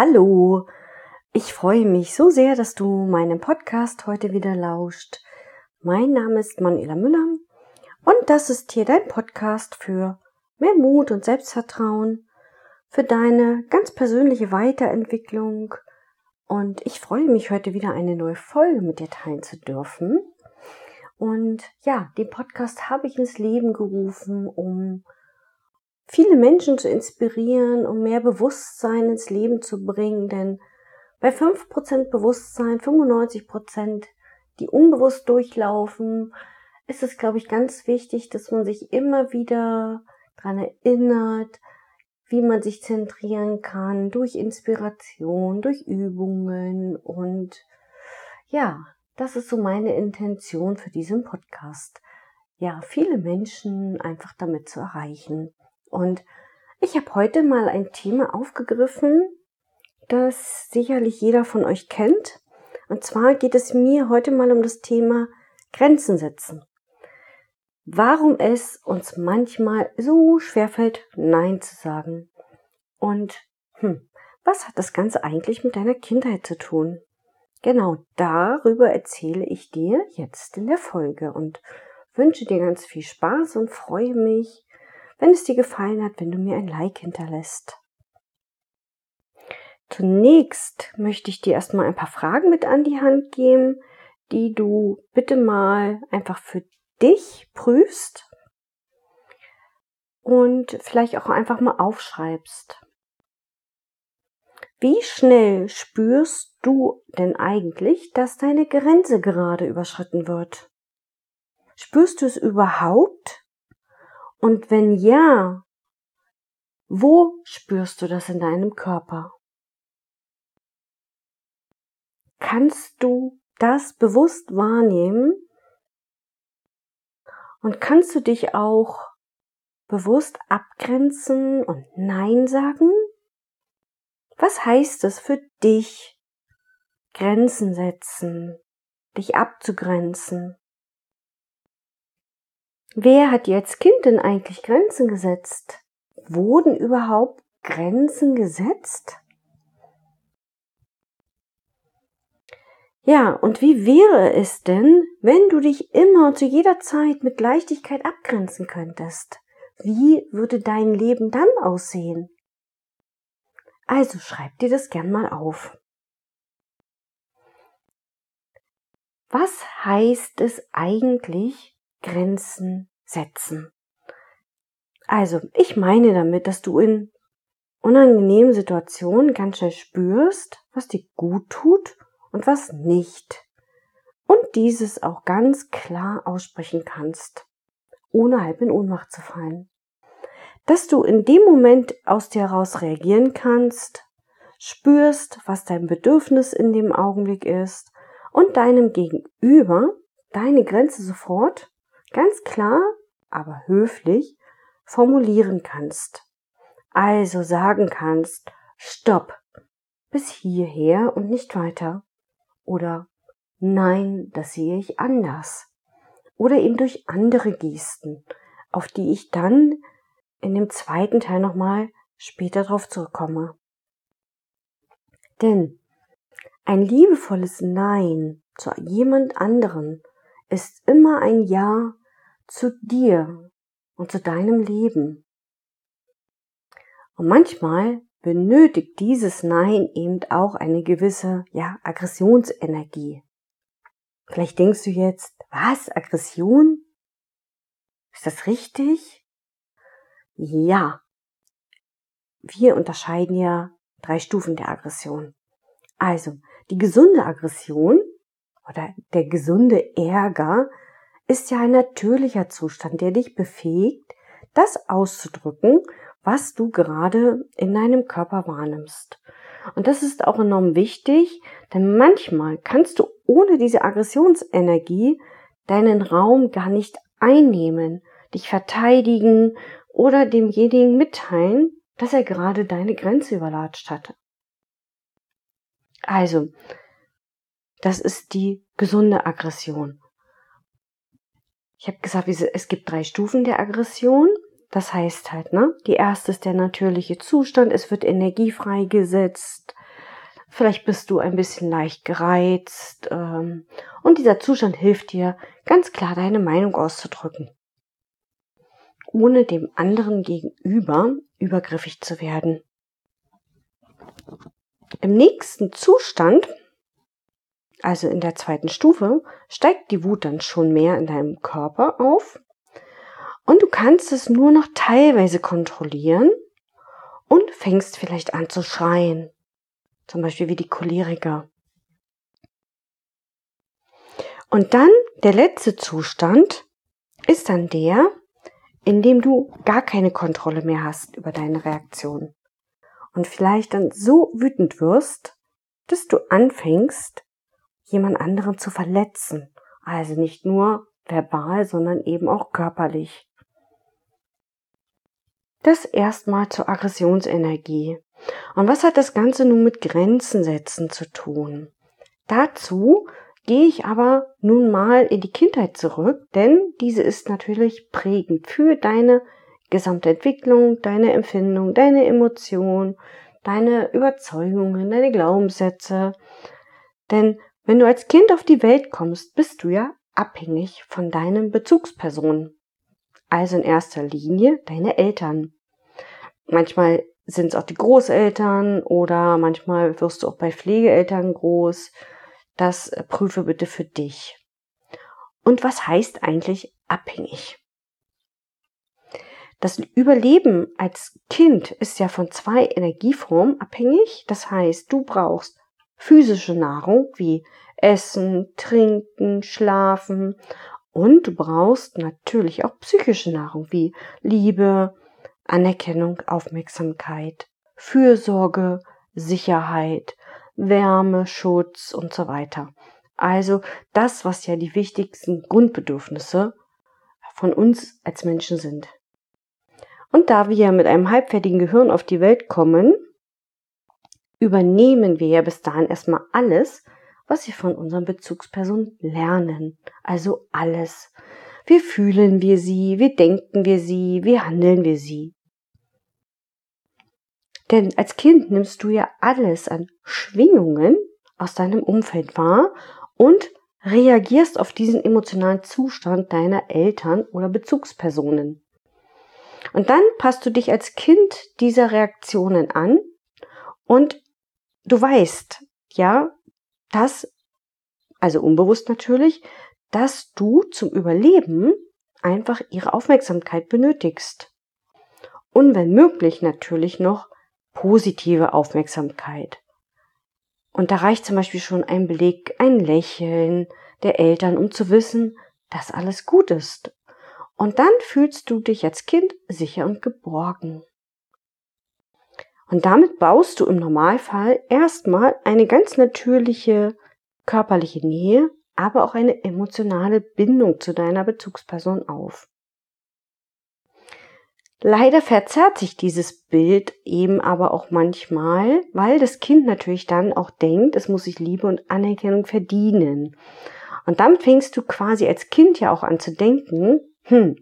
hallo. Ich freue mich so sehr, dass du meinem Podcast heute wieder lauscht. Mein Name ist Manuela Müller und das ist hier dein Podcast für mehr Mut und Selbstvertrauen, für deine ganz persönliche Weiterentwicklung. Und ich freue mich heute wieder eine neue Folge mit dir teilen zu dürfen. Und ja, den Podcast habe ich ins Leben gerufen, um viele Menschen zu inspirieren, um mehr Bewusstsein ins Leben zu bringen, denn bei 5% Bewusstsein, 95%, die unbewusst durchlaufen, ist es, glaube ich, ganz wichtig, dass man sich immer wieder daran erinnert, wie man sich zentrieren kann durch Inspiration, durch Übungen und ja, das ist so meine Intention für diesen Podcast. Ja, viele Menschen einfach damit zu erreichen. Und ich habe heute mal ein Thema aufgegriffen, das sicherlich jeder von euch kennt. Und zwar geht es mir heute mal um das Thema Grenzen setzen. Warum es uns manchmal so schwerfällt, Nein zu sagen. Und hm, was hat das Ganze eigentlich mit deiner Kindheit zu tun? Genau darüber erzähle ich dir jetzt in der Folge und wünsche dir ganz viel Spaß und freue mich, wenn es dir gefallen hat, wenn du mir ein Like hinterlässt. Zunächst möchte ich dir erstmal ein paar Fragen mit an die Hand geben, die du bitte mal einfach für dich prüfst und vielleicht auch einfach mal aufschreibst. Wie schnell spürst du denn eigentlich, dass deine Grenze gerade überschritten wird? Spürst du es überhaupt? Und wenn ja, wo spürst du das in deinem Körper? Kannst du das bewusst wahrnehmen? Und kannst du dich auch bewusst abgrenzen und Nein sagen? Was heißt es für dich, Grenzen setzen, dich abzugrenzen? Wer hat dir als Kind denn eigentlich Grenzen gesetzt? Wurden überhaupt Grenzen gesetzt? Ja, und wie wäre es denn, wenn du dich immer zu jeder Zeit mit Leichtigkeit abgrenzen könntest? Wie würde dein Leben dann aussehen? Also schreib dir das gern mal auf. Was heißt es eigentlich, Grenzen setzen. Also, ich meine damit, dass du in unangenehmen Situationen ganz schnell spürst, was dir gut tut und was nicht. Und dieses auch ganz klar aussprechen kannst, ohne halb in Ohnmacht zu fallen. Dass du in dem Moment aus dir heraus reagieren kannst, spürst, was dein Bedürfnis in dem Augenblick ist und deinem Gegenüber deine Grenze sofort ganz klar, aber höflich formulieren kannst. Also sagen kannst, stopp, bis hierher und nicht weiter. Oder nein, das sehe ich anders. Oder eben durch andere Gesten, auf die ich dann in dem zweiten Teil nochmal später drauf zurückkomme. Denn ein liebevolles Nein zu jemand anderen ist immer ein Ja zu dir und zu deinem Leben. Und manchmal benötigt dieses Nein eben auch eine gewisse, ja, Aggressionsenergie. Vielleicht denkst du jetzt, was, Aggression? Ist das richtig? Ja. Wir unterscheiden ja drei Stufen der Aggression. Also, die gesunde Aggression oder der gesunde Ärger ist ja ein natürlicher Zustand, der dich befähigt, das auszudrücken, was du gerade in deinem Körper wahrnimmst. Und das ist auch enorm wichtig, denn manchmal kannst du ohne diese Aggressionsenergie deinen Raum gar nicht einnehmen, dich verteidigen oder demjenigen mitteilen, dass er gerade deine Grenze überlatscht hatte. Also, das ist die gesunde Aggression. Ich habe gesagt, es gibt drei Stufen der Aggression. Das heißt halt, ne, die erste ist der natürliche Zustand, es wird Energie freigesetzt, vielleicht bist du ein bisschen leicht gereizt ähm, und dieser Zustand hilft dir, ganz klar deine Meinung auszudrücken, ohne dem anderen gegenüber übergriffig zu werden. Im nächsten Zustand, also in der zweiten Stufe, steigt die Wut dann schon mehr in deinem Körper auf und du kannst es nur noch teilweise kontrollieren und fängst vielleicht an zu schreien. Zum Beispiel wie die Choleriker. Und dann der letzte Zustand ist dann der, in dem du gar keine Kontrolle mehr hast über deine Reaktion. Und vielleicht dann so wütend wirst, dass du anfängst, jemand anderen zu verletzen. Also nicht nur verbal, sondern eben auch körperlich. Das erstmal zur Aggressionsenergie. Und was hat das Ganze nun mit Grenzen setzen zu tun? Dazu gehe ich aber nun mal in die Kindheit zurück, denn diese ist natürlich prägend für deine gesamte Entwicklung, deine Empfindung, deine Emotion, deine Überzeugungen, deine Glaubenssätze. Denn wenn du als Kind auf die Welt kommst, bist du ja abhängig von deinen Bezugspersonen also in erster Linie deine Eltern. Manchmal sind es auch die Großeltern oder manchmal wirst du auch bei Pflegeeltern groß. Das äh, prüfe bitte für dich. Und was heißt eigentlich abhängig? Das Überleben als Kind ist ja von zwei Energieformen abhängig. Das heißt, du brauchst physische Nahrung wie Essen, Trinken, Schlafen und du brauchst natürlich auch psychische Nahrung wie Liebe, Anerkennung, Aufmerksamkeit, Fürsorge, Sicherheit, Wärme, Schutz und so weiter. Also das, was ja die wichtigsten Grundbedürfnisse von uns als Menschen sind. Und da wir ja mit einem halbfertigen Gehirn auf die Welt kommen, übernehmen wir ja bis dahin erstmal alles, was wir von unseren Bezugspersonen lernen. Also alles. Wie fühlen wir sie? Wie denken wir sie? Wie handeln wir sie? Denn als Kind nimmst du ja alles an Schwingungen aus deinem Umfeld wahr und reagierst auf diesen emotionalen Zustand deiner Eltern oder Bezugspersonen. Und dann passt du dich als Kind dieser Reaktionen an und du weißt, ja, dass, also unbewusst natürlich, dass du zum Überleben einfach ihre Aufmerksamkeit benötigst. Und wenn möglich natürlich noch positive Aufmerksamkeit. Und da reicht zum Beispiel schon ein Blick, ein Lächeln der Eltern, um zu wissen, dass alles gut ist. Und dann fühlst du dich als Kind sicher und geborgen. Und damit baust du im Normalfall erstmal eine ganz natürliche körperliche Nähe, aber auch eine emotionale Bindung zu deiner Bezugsperson auf. Leider verzerrt sich dieses Bild eben aber auch manchmal, weil das Kind natürlich dann auch denkt, es muss sich Liebe und Anerkennung verdienen. Und damit fängst du quasi als Kind ja auch an zu denken, hm,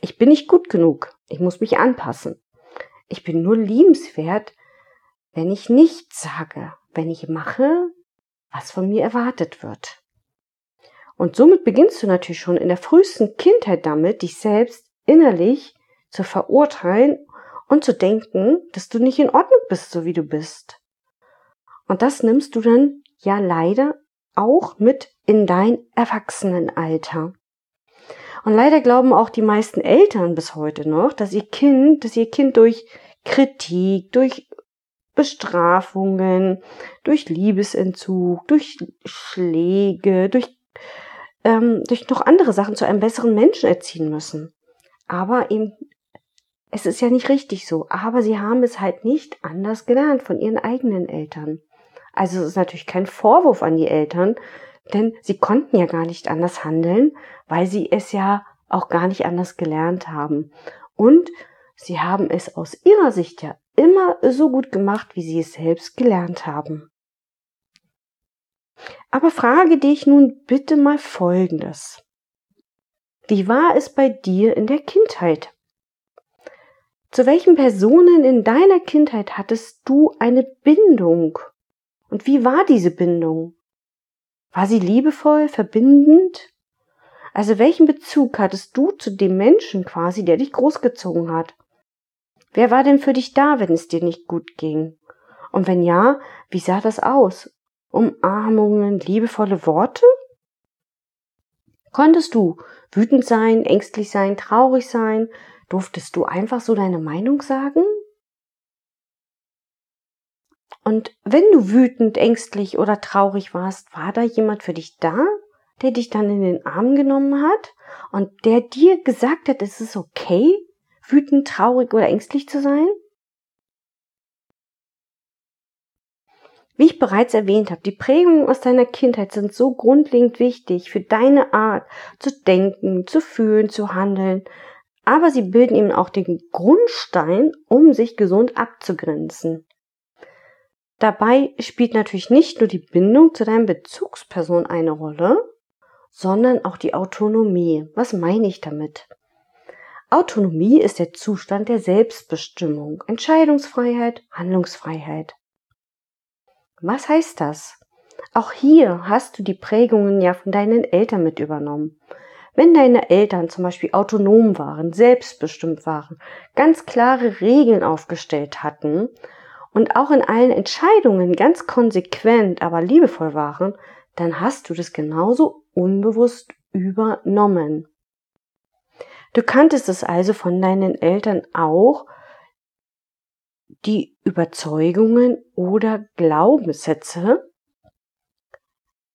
ich bin nicht gut genug, ich muss mich anpassen. Ich bin nur liebenswert, wenn ich nichts sage, wenn ich mache, was von mir erwartet wird. Und somit beginnst du natürlich schon in der frühesten Kindheit damit, dich selbst innerlich zu verurteilen und zu denken, dass du nicht in Ordnung bist, so wie du bist. Und das nimmst du dann ja leider auch mit in dein Erwachsenenalter. Und leider glauben auch die meisten Eltern bis heute noch, dass ihr Kind, dass ihr Kind durch Kritik, durch Bestrafungen, durch Liebesentzug, durch Schläge, durch, ähm, durch noch andere Sachen zu einem besseren Menschen erziehen müssen. Aber eben, es ist ja nicht richtig so. Aber sie haben es halt nicht anders gelernt von ihren eigenen Eltern. Also es ist natürlich kein Vorwurf an die Eltern, denn sie konnten ja gar nicht anders handeln, weil sie es ja auch gar nicht anders gelernt haben. Und sie haben es aus ihrer Sicht ja immer so gut gemacht, wie sie es selbst gelernt haben. Aber frage dich nun bitte mal Folgendes. Wie war es bei dir in der Kindheit? Zu welchen Personen in deiner Kindheit hattest du eine Bindung? Und wie war diese Bindung? War sie liebevoll, verbindend? Also welchen Bezug hattest du zu dem Menschen quasi, der dich großgezogen hat? Wer war denn für dich da, wenn es dir nicht gut ging? Und wenn ja, wie sah das aus? Umarmungen, liebevolle Worte? Konntest du wütend sein, ängstlich sein, traurig sein? Durftest du einfach so deine Meinung sagen? Und wenn du wütend, ängstlich oder traurig warst, war da jemand für dich da, der dich dann in den Arm genommen hat und der dir gesagt hat, es ist okay, wütend, traurig oder ängstlich zu sein? Wie ich bereits erwähnt habe, die Prägungen aus deiner Kindheit sind so grundlegend wichtig für deine Art zu denken, zu fühlen, zu handeln, aber sie bilden eben auch den Grundstein, um sich gesund abzugrenzen. Dabei spielt natürlich nicht nur die Bindung zu deinem Bezugsperson eine Rolle, sondern auch die Autonomie. Was meine ich damit? Autonomie ist der Zustand der Selbstbestimmung, Entscheidungsfreiheit, Handlungsfreiheit. Was heißt das? Auch hier hast du die Prägungen ja von deinen Eltern mit übernommen. Wenn deine Eltern zum Beispiel autonom waren, selbstbestimmt waren, ganz klare Regeln aufgestellt hatten und auch in allen Entscheidungen ganz konsequent, aber liebevoll waren, dann hast du das genauso unbewusst übernommen. Du kanntest es also von deinen Eltern auch, die Überzeugungen oder Glaubenssätze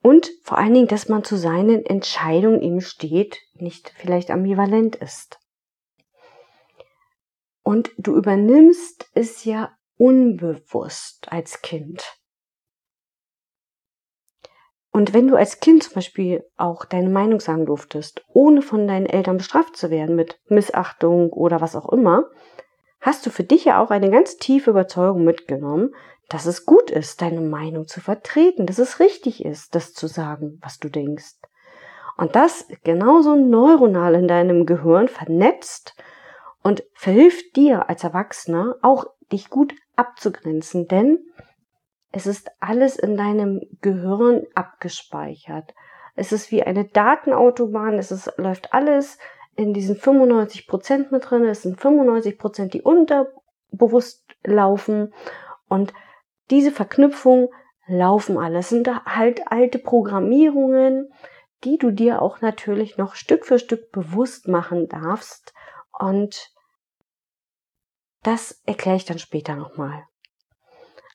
und vor allen Dingen, dass man zu seinen Entscheidungen eben steht, nicht vielleicht ambivalent ist. Und du übernimmst es ja unbewusst als Kind. Und wenn du als Kind zum Beispiel auch deine Meinung sagen durftest, ohne von deinen Eltern bestraft zu werden mit Missachtung oder was auch immer, hast du für dich ja auch eine ganz tiefe Überzeugung mitgenommen, dass es gut ist, deine Meinung zu vertreten, dass es richtig ist, das zu sagen, was du denkst. Und das genauso neuronal in deinem Gehirn vernetzt und verhilft dir als Erwachsener auch dich gut abzugrenzen, denn es ist alles in deinem Gehirn abgespeichert. Es ist wie eine Datenautobahn, es ist, läuft alles in diesen 95 Prozent mit drin. Es sind 95 Prozent, die unterbewusst laufen. Und diese Verknüpfungen laufen alles. sind halt alte Programmierungen, die du dir auch natürlich noch Stück für Stück bewusst machen darfst. Und das erkläre ich dann später nochmal.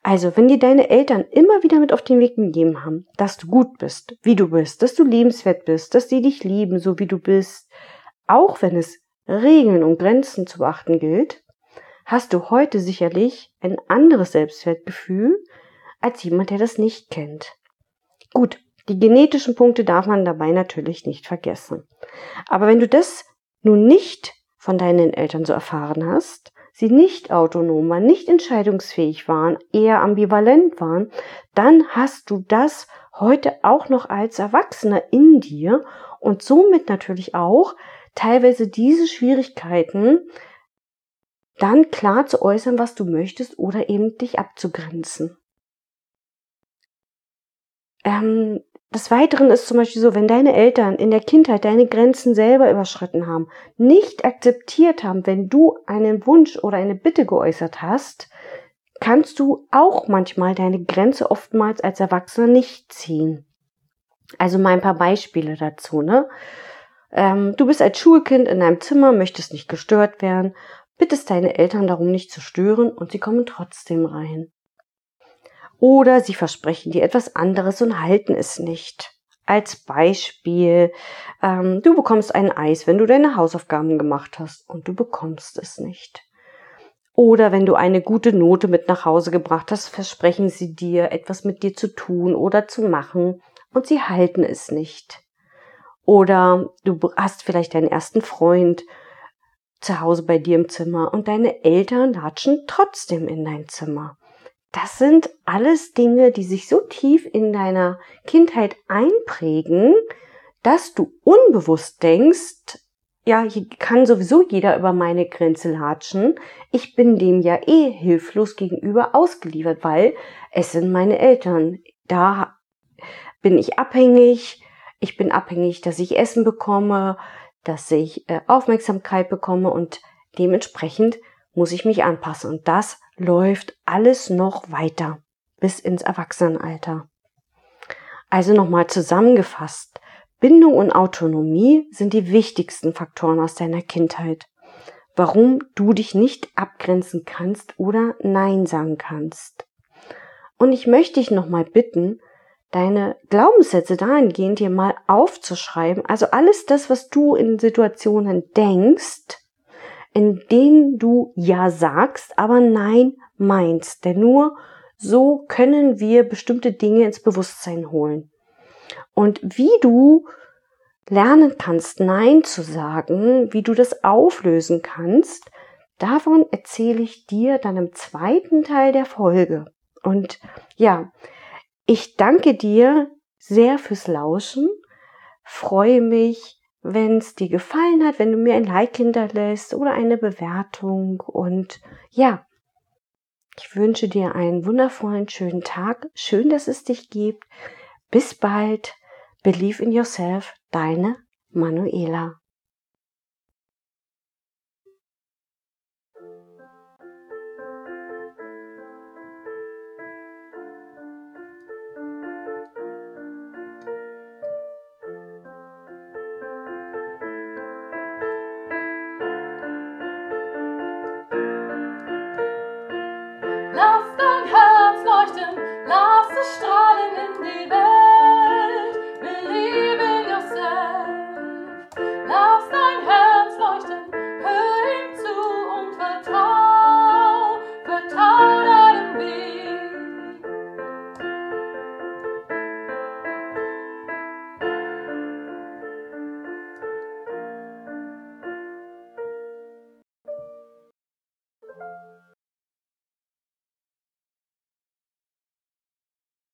Also, wenn dir deine Eltern immer wieder mit auf den Weg gegeben haben, dass du gut bist, wie du bist, dass du lebenswert bist, dass sie dich lieben, so wie du bist, auch wenn es Regeln und Grenzen zu beachten gilt, hast du heute sicherlich ein anderes Selbstwertgefühl als jemand, der das nicht kennt. Gut, die genetischen Punkte darf man dabei natürlich nicht vergessen. Aber wenn du das nun nicht von deinen Eltern so erfahren hast, sie nicht autonom waren, nicht entscheidungsfähig waren, eher ambivalent waren, dann hast du das heute auch noch als Erwachsener in dir und somit natürlich auch teilweise diese Schwierigkeiten, dann klar zu äußern, was du möchtest oder eben dich abzugrenzen. Ähm, des Weiteren ist zum Beispiel so, wenn deine Eltern in der Kindheit deine Grenzen selber überschritten haben, nicht akzeptiert haben, wenn du einen Wunsch oder eine Bitte geäußert hast, kannst du auch manchmal deine Grenze oftmals als Erwachsener nicht ziehen. Also mal ein paar Beispiele dazu, ne? Ähm, du bist als Schulkind in deinem Zimmer, möchtest nicht gestört werden, bittest deine Eltern darum nicht zu stören und sie kommen trotzdem rein. Oder sie versprechen dir etwas anderes und halten es nicht. Als Beispiel, ähm, du bekommst ein Eis, wenn du deine Hausaufgaben gemacht hast und du bekommst es nicht. Oder wenn du eine gute Note mit nach Hause gebracht hast, versprechen sie dir, etwas mit dir zu tun oder zu machen und sie halten es nicht. Oder du hast vielleicht deinen ersten Freund zu Hause bei dir im Zimmer und deine Eltern latschen trotzdem in dein Zimmer. Das sind alles Dinge, die sich so tief in deiner Kindheit einprägen, dass du unbewusst denkst, ja, hier kann sowieso jeder über meine Grenze latschen. Ich bin dem ja eh hilflos gegenüber ausgeliefert, weil es sind meine Eltern. Da bin ich abhängig. Ich bin abhängig, dass ich Essen bekomme, dass ich äh, Aufmerksamkeit bekomme und dementsprechend muss ich mich anpassen. Und das läuft alles noch weiter bis ins Erwachsenenalter. Also nochmal zusammengefasst. Bindung und Autonomie sind die wichtigsten Faktoren aus deiner Kindheit. Warum du dich nicht abgrenzen kannst oder Nein sagen kannst. Und ich möchte dich nochmal bitten, deine Glaubenssätze dahingehend dir mal aufzuschreiben. Also alles das, was du in Situationen denkst, in denen du Ja sagst, aber Nein meinst. Denn nur so können wir bestimmte Dinge ins Bewusstsein holen. Und wie du lernen kannst, Nein zu sagen, wie du das auflösen kannst, davon erzähle ich dir dann im zweiten Teil der Folge. Und ja, ich danke dir sehr fürs Lauschen, freue mich, wenn es dir gefallen hat, wenn du mir ein Like hinterlässt oder eine Bewertung und ja, ich wünsche dir einen wundervollen, schönen Tag. Schön, dass es dich gibt. Bis bald. Believe in yourself, deine Manuela. strahlen in die Welt.